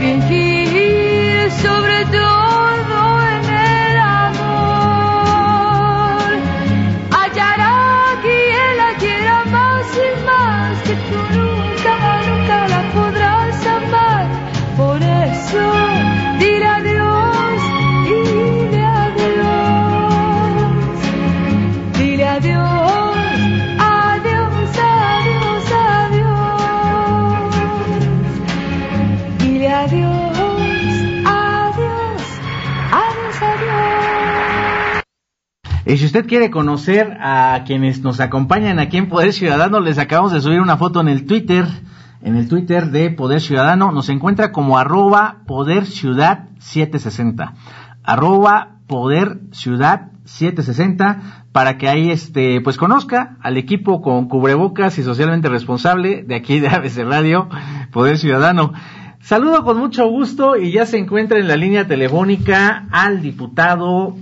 Que fingir Y si usted quiere conocer a quienes nos acompañan aquí en Poder Ciudadano, les acabamos de subir una foto en el Twitter, en el Twitter de Poder Ciudadano, nos encuentra como arroba Poder Ciudad 760, arroba Poder Ciudad 760, para que ahí este, pues conozca al equipo con cubrebocas y socialmente responsable de aquí de ABC Radio, Poder Ciudadano. Saludo con mucho gusto y ya se encuentra en la línea telefónica al diputado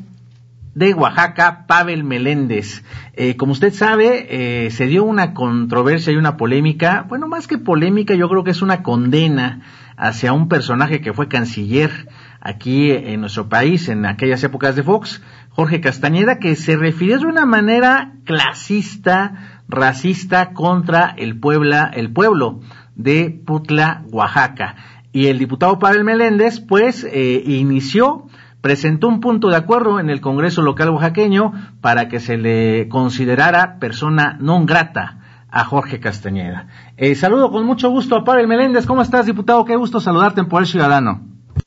de Oaxaca, Pavel Meléndez. Eh, como usted sabe, eh, se dio una controversia y una polémica, bueno, más que polémica, yo creo que es una condena hacia un personaje que fue canciller aquí en nuestro país en aquellas épocas de Fox, Jorge Castañeda, que se refirió de una manera clasista, racista contra el Puebla, el pueblo de Putla, Oaxaca. Y el diputado Pavel Meléndez, pues, eh, inició presentó un punto de acuerdo en el Congreso local oaxaqueño para que se le considerara persona non grata a Jorge Castañeda. Eh, saludo con mucho gusto a Pavel Meléndez. ¿Cómo estás, diputado? Qué gusto saludarte en Poder Ciudadano.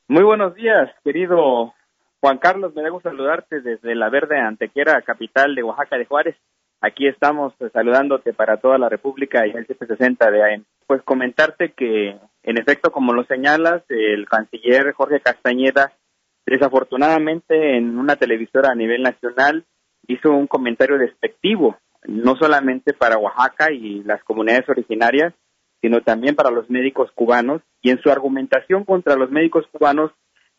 Muy buenos días, querido Juan Carlos. Me gusto saludarte desde la verde Antequera, capital de Oaxaca de Juárez. Aquí estamos pues, saludándote para toda la República y el 760 de AM. Pues comentarte que, en efecto, como lo señalas, el canciller Jorge Castañeda desafortunadamente en una televisora a nivel nacional hizo un comentario despectivo, no solamente para Oaxaca y las comunidades originarias, sino también para los médicos cubanos. Y en su argumentación contra los médicos cubanos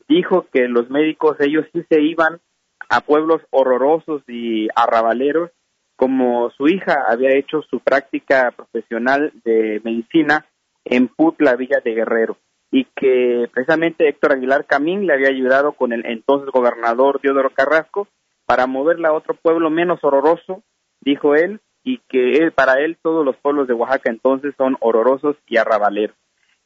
dijo que los médicos ellos sí se iban a pueblos horrorosos y arrabaleros, como su hija había hecho su práctica profesional de medicina en Putla, Villa de Guerrero y que precisamente Héctor Aguilar Camín le había ayudado con el entonces gobernador Teodoro Carrasco para moverla a otro pueblo menos horroroso, dijo él, y que para él todos los pueblos de Oaxaca entonces son horrorosos y arrabaleros.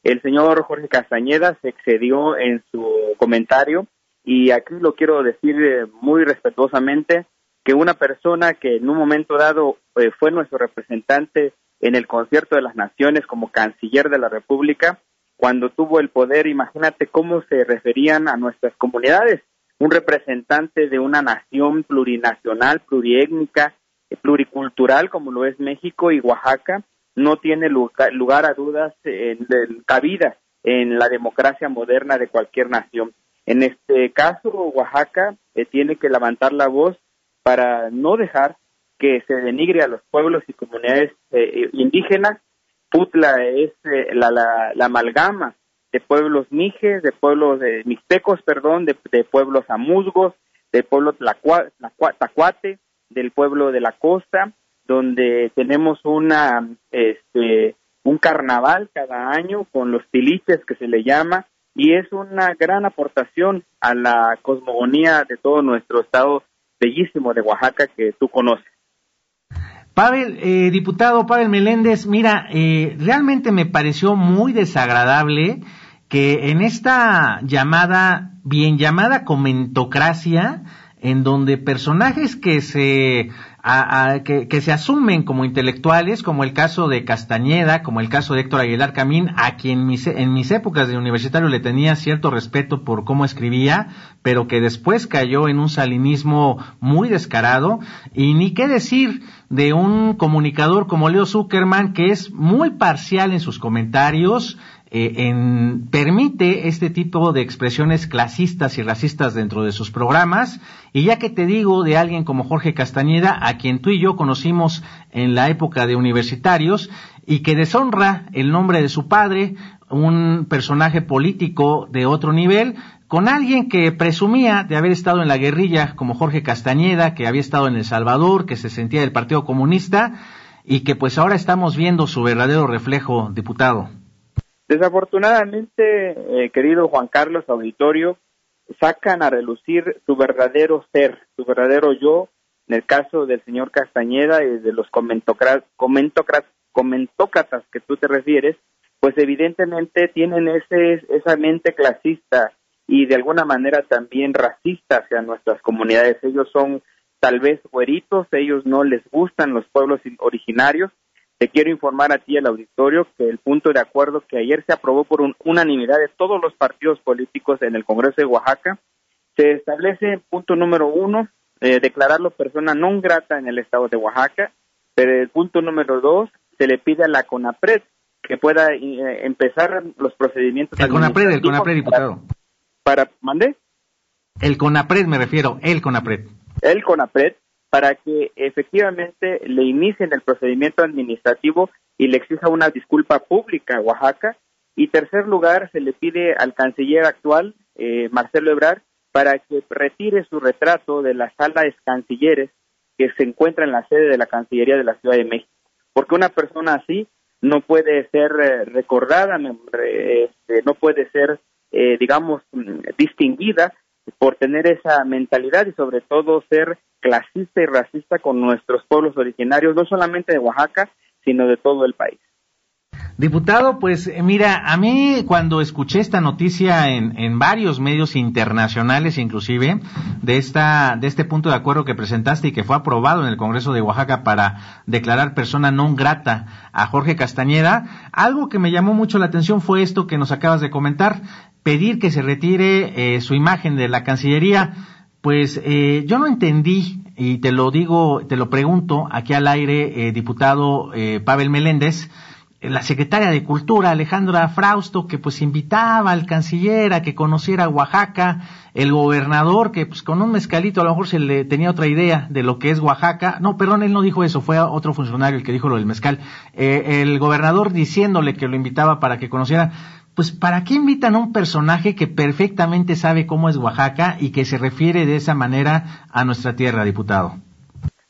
El señor Jorge Castañeda se excedió en su comentario y aquí lo quiero decir eh, muy respetuosamente que una persona que en un momento dado eh, fue nuestro representante en el concierto de las naciones como canciller de la República, cuando tuvo el poder, imagínate cómo se referían a nuestras comunidades. Un representante de una nación plurinacional, pluriétnica, pluricultural como lo es México y Oaxaca, no tiene lugar, a dudas en, cabida en la democracia moderna de cualquier nación. En este caso, Oaxaca eh, tiene que levantar la voz para no dejar que se denigre a los pueblos y comunidades eh, indígenas Putla es eh, la, la, la, amalgama de pueblos mijes, de pueblos de mixtecos, perdón, de, de pueblos amuzgos, del pueblo tlacua, tacuate, del pueblo de la costa, donde tenemos una este un carnaval cada año con los tiliches que se le llama y es una gran aportación a la cosmogonía de todo nuestro estado bellísimo de Oaxaca que tú conoces. Pavel, eh, diputado Pavel Meléndez, mira, eh, realmente me pareció muy desagradable que en esta llamada, bien llamada comentocracia, en donde personajes que se que, se asumen como intelectuales, como el caso de Castañeda, como el caso de Héctor Aguilar Camín, a quien mis, en mis épocas de universitario le tenía cierto respeto por cómo escribía, pero que después cayó en un salinismo muy descarado, y ni qué decir de un comunicador como Leo Zuckerman, que es muy parcial en sus comentarios, eh, en, permite este tipo de expresiones clasistas y racistas dentro de sus programas. Y ya que te digo de alguien como Jorge Castañeda, a quien tú y yo conocimos en la época de universitarios, y que deshonra el nombre de su padre, un personaje político de otro nivel, con alguien que presumía de haber estado en la guerrilla como Jorge Castañeda, que había estado en El Salvador, que se sentía del Partido Comunista, y que pues ahora estamos viendo su verdadero reflejo, diputado. Desafortunadamente, eh, querido Juan Carlos Auditorio, sacan a relucir su verdadero ser, su verdadero yo, en el caso del señor Castañeda y de los comentócratas, comentócratas que tú te refieres, pues evidentemente tienen ese, esa mente clasista y de alguna manera también racista hacia nuestras comunidades. Ellos son tal vez güeritos, ellos no les gustan los pueblos originarios te quiero informar a ti, al auditorio, que el punto de acuerdo que ayer se aprobó por unanimidad de todos los partidos políticos en el Congreso de Oaxaca, se establece, punto número uno, eh, declararlo persona non grata en el estado de Oaxaca, pero el punto número dos, se le pide a la CONAPRED que pueda eh, empezar los procedimientos. El CONAPRED, el CONAPRED, diputado. Para, para, ¿mandé? El CONAPRED me refiero, el CONAPRED. El CONAPRED para que efectivamente le inicien el procedimiento administrativo y le exija una disculpa pública a Oaxaca. Y tercer lugar, se le pide al canciller actual, eh, Marcelo Ebrard, para que retire su retrato de la sala de cancilleres que se encuentra en la sede de la Cancillería de la Ciudad de México. Porque una persona así no puede ser eh, recordada, este, no puede ser, eh, digamos, distinguida por tener esa mentalidad y sobre todo ser clasista y racista con nuestros pueblos originarios, no solamente de Oaxaca, sino de todo el país. Diputado, pues eh, mira, a mí cuando escuché esta noticia en, en, varios medios internacionales inclusive, de, esta, de este punto de acuerdo que presentaste y que fue aprobado en el Congreso de Oaxaca para declarar persona non grata a Jorge Castañeda, algo que me llamó mucho la atención fue esto que nos acabas de comentar, pedir que se retire eh, su imagen de la Cancillería pues eh, yo no entendí, y te lo digo, te lo pregunto aquí al aire, eh, diputado eh, Pavel Meléndez, la secretaria de Cultura, Alejandra Frausto, que pues invitaba al canciller a que conociera Oaxaca, el gobernador, que pues con un mezcalito a lo mejor se le tenía otra idea de lo que es Oaxaca. No, perdón, él no dijo eso, fue otro funcionario el que dijo lo del mezcal. el gobernador diciéndole que lo invitaba para que conociera pues ¿para qué invitan a un personaje que perfectamente sabe cómo es Oaxaca y que se refiere de esa manera a nuestra tierra, diputado?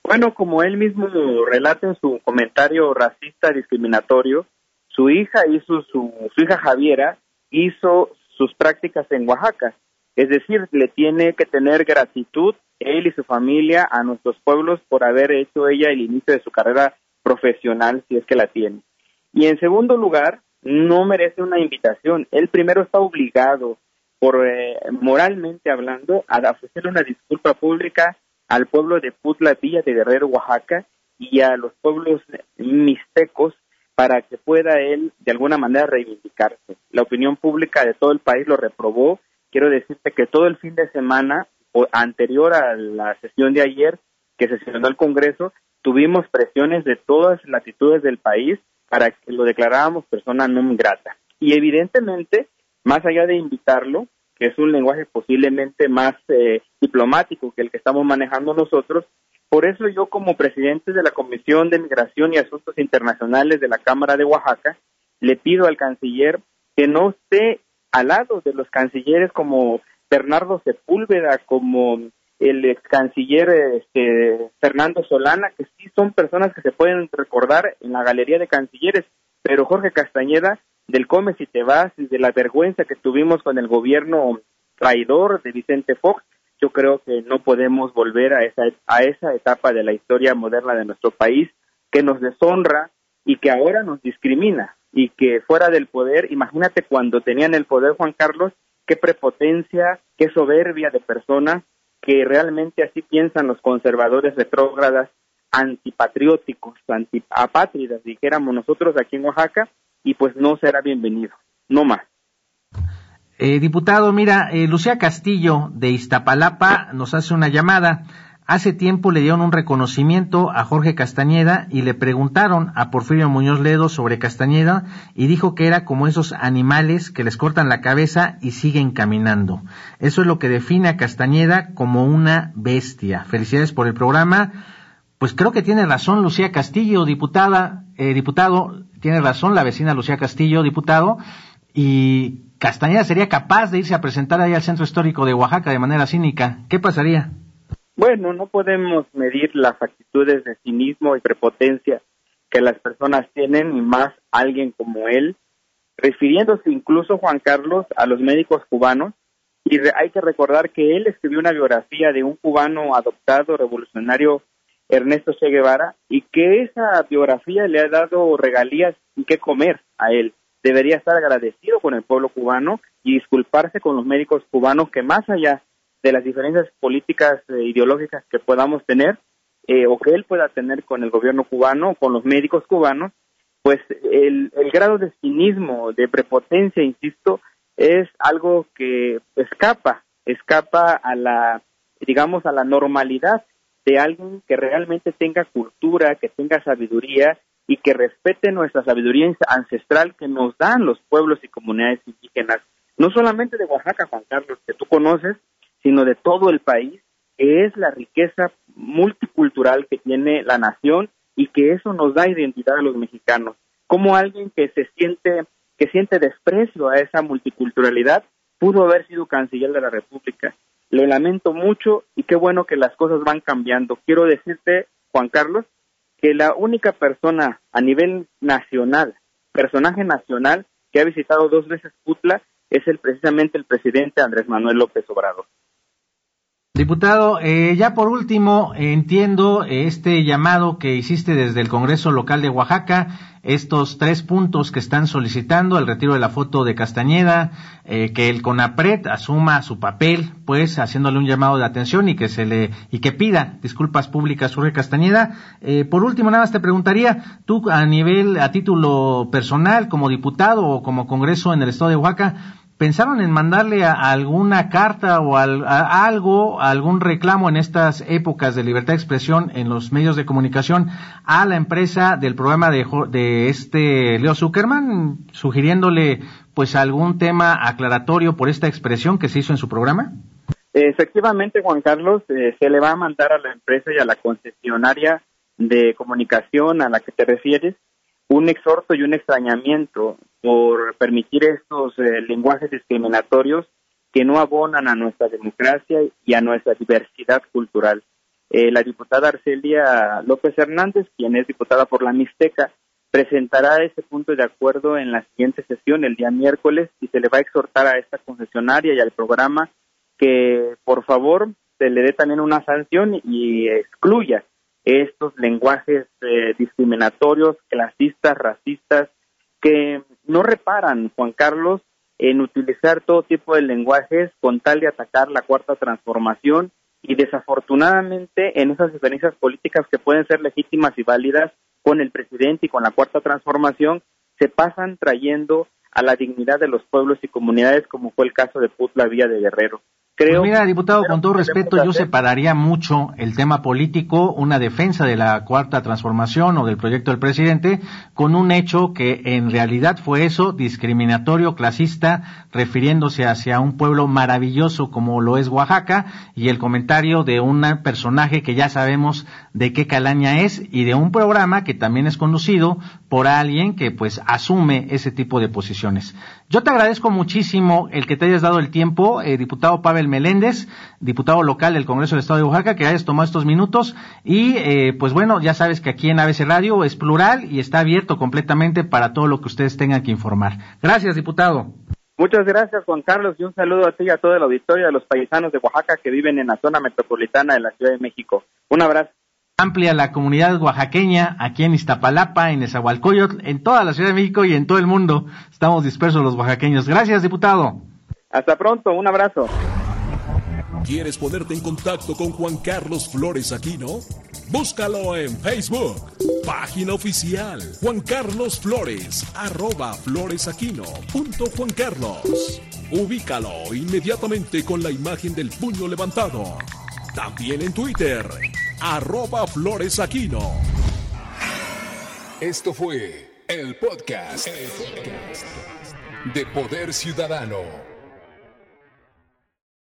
Bueno, como él mismo relata en su comentario racista discriminatorio, su hija hizo su, su hija Javiera hizo sus prácticas en Oaxaca. Es decir, le tiene que tener gratitud él y su familia a nuestros pueblos por haber hecho ella el inicio de su carrera profesional, si es que la tiene. Y en segundo lugar, no merece una invitación. Él primero está obligado, por eh, moralmente hablando, a ofrecerle una disculpa pública al pueblo de Putla Villa de Guerrero, Oaxaca, y a los pueblos mixtecos para que pueda él de alguna manera reivindicarse. La opinión pública de todo el país lo reprobó. Quiero decirte que todo el fin de semana o anterior a la sesión de ayer que sesionó el Congreso, tuvimos presiones de todas las latitudes del país para que lo declaráramos persona no grata. Y evidentemente, más allá de invitarlo, que es un lenguaje posiblemente más eh, diplomático que el que estamos manejando nosotros, por eso yo como presidente de la Comisión de Migración y Asuntos Internacionales de la Cámara de Oaxaca, le pido al canciller que no esté al lado de los cancilleres como Bernardo Sepúlveda, como el ex canciller este, Fernando Solana, que sí son personas que se pueden recordar en la galería de cancilleres, pero Jorge Castañeda, del Come si te vas y de la vergüenza que tuvimos con el gobierno traidor de Vicente Fox, yo creo que no podemos volver a esa, a esa etapa de la historia moderna de nuestro país, que nos deshonra y que ahora nos discrimina y que fuera del poder, imagínate cuando tenían el poder Juan Carlos, qué prepotencia, qué soberbia de personas que realmente así piensan los conservadores retrógradas, antipatrióticos, antiapátridas, dijéramos nosotros aquí en Oaxaca, y pues no será bienvenido, no más. Eh, diputado, mira, eh, Lucía Castillo de Iztapalapa nos hace una llamada. Hace tiempo le dieron un reconocimiento a Jorge Castañeda y le preguntaron a Porfirio Muñoz Ledo sobre Castañeda y dijo que era como esos animales que les cortan la cabeza y siguen caminando. Eso es lo que define a Castañeda como una bestia. Felicidades por el programa. Pues creo que tiene razón Lucía Castillo, diputada, eh, diputado, tiene razón la vecina Lucía Castillo, diputado, y Castañeda sería capaz de irse a presentar ahí al centro histórico de Oaxaca de manera cínica. ¿Qué pasaría? Bueno, no podemos medir las actitudes de cinismo y prepotencia que las personas tienen, y más alguien como él, refiriéndose incluso, Juan Carlos, a los médicos cubanos. Y hay que recordar que él escribió una biografía de un cubano adoptado, revolucionario, Ernesto Che Guevara, y que esa biografía le ha dado regalías y qué comer a él. Debería estar agradecido con el pueblo cubano y disculparse con los médicos cubanos que más allá de las diferencias políticas e ideológicas que podamos tener eh, o que él pueda tener con el gobierno cubano con los médicos cubanos, pues el, el grado de cinismo, de prepotencia, insisto, es algo que escapa, escapa a la, digamos, a la normalidad de alguien que realmente tenga cultura, que tenga sabiduría y que respete nuestra sabiduría ancestral que nos dan los pueblos y comunidades indígenas, no solamente de Oaxaca, Juan Carlos, que tú conoces, sino de todo el país, que es la riqueza multicultural que tiene la nación y que eso nos da identidad a los mexicanos. Como alguien que se siente, que siente desprecio a esa multiculturalidad, pudo haber sido canciller de la República. Lo lamento mucho y qué bueno que las cosas van cambiando. Quiero decirte, Juan Carlos, que la única persona a nivel nacional, personaje nacional, que ha visitado dos veces Putla es el precisamente el presidente Andrés Manuel López Obrador. Diputado, eh, ya por último, entiendo este llamado que hiciste desde el Congreso Local de Oaxaca, estos tres puntos que están solicitando, el retiro de la foto de Castañeda, eh, que el CONAPRED asuma su papel, pues haciéndole un llamado de atención y que se le y que pida disculpas públicas sobre Castañeda. Eh, por último, nada más te preguntaría, tú a nivel, a título personal, como diputado o como Congreso en el Estado de Oaxaca, ¿Pensaron en mandarle alguna carta o algo, algún reclamo en estas épocas de libertad de expresión en los medios de comunicación a la empresa del programa de, este Leo Zuckerman, sugiriéndole pues algún tema aclaratorio por esta expresión que se hizo en su programa? Efectivamente, Juan Carlos, eh, se le va a mandar a la empresa y a la concesionaria de comunicación a la que te refieres un exhorto y un extrañamiento por permitir estos eh, lenguajes discriminatorios que no abonan a nuestra democracia y a nuestra diversidad cultural. Eh, la diputada Arcelia López Hernández, quien es diputada por la Mixteca, presentará ese punto de acuerdo en la siguiente sesión, el día miércoles, y se le va a exhortar a esta concesionaria y al programa que, por favor, se le dé también una sanción y excluya estos lenguajes eh, discriminatorios, clasistas, racistas, que no reparan, Juan Carlos, en utilizar todo tipo de lenguajes con tal de atacar la cuarta transformación y desafortunadamente en esas diferencias políticas que pueden ser legítimas y válidas con el presidente y con la cuarta transformación, se pasan trayendo a la dignidad de los pueblos y comunidades como fue el caso de Putla Vía de Guerrero. Creo, mira, diputado, con todo respeto, yo separaría mucho el tema político, una defensa de la cuarta transformación o del proyecto del presidente, con un hecho que en realidad fue eso, discriminatorio, clasista, refiriéndose hacia un pueblo maravilloso como lo es Oaxaca, y el comentario de un personaje que ya sabemos de qué calaña es, y de un programa que también es conducido por alguien que pues asume ese tipo de posiciones. Yo te agradezco muchísimo el que te hayas dado el tiempo, eh, diputado Pavel Meléndez, diputado local del Congreso del Estado de Oaxaca, que hayas tomado estos minutos. Y eh, pues bueno, ya sabes que aquí en ABC Radio es plural y está abierto completamente para todo lo que ustedes tengan que informar. Gracias, diputado. Muchas gracias, Juan Carlos, y un saludo a ti y a todo el auditorio, a los paisanos de Oaxaca que viven en la zona metropolitana de la Ciudad de México. Un abrazo. Amplia la comunidad oaxaqueña aquí en Iztapalapa, en Esahualcoyotl, en toda la Ciudad de México y en todo el mundo. Estamos dispersos los oaxaqueños. Gracias, diputado. Hasta pronto, un abrazo. ¿Quieres ponerte en contacto con Juan Carlos Flores Aquino? Búscalo en Facebook, página oficial Juan Carlos Flores, arroba floresaquino punto Juan Carlos. Ubícalo inmediatamente con la imagen del puño levantado. También en Twitter, arroba Flores Aquino. Esto fue el podcast, el podcast de Poder Ciudadano.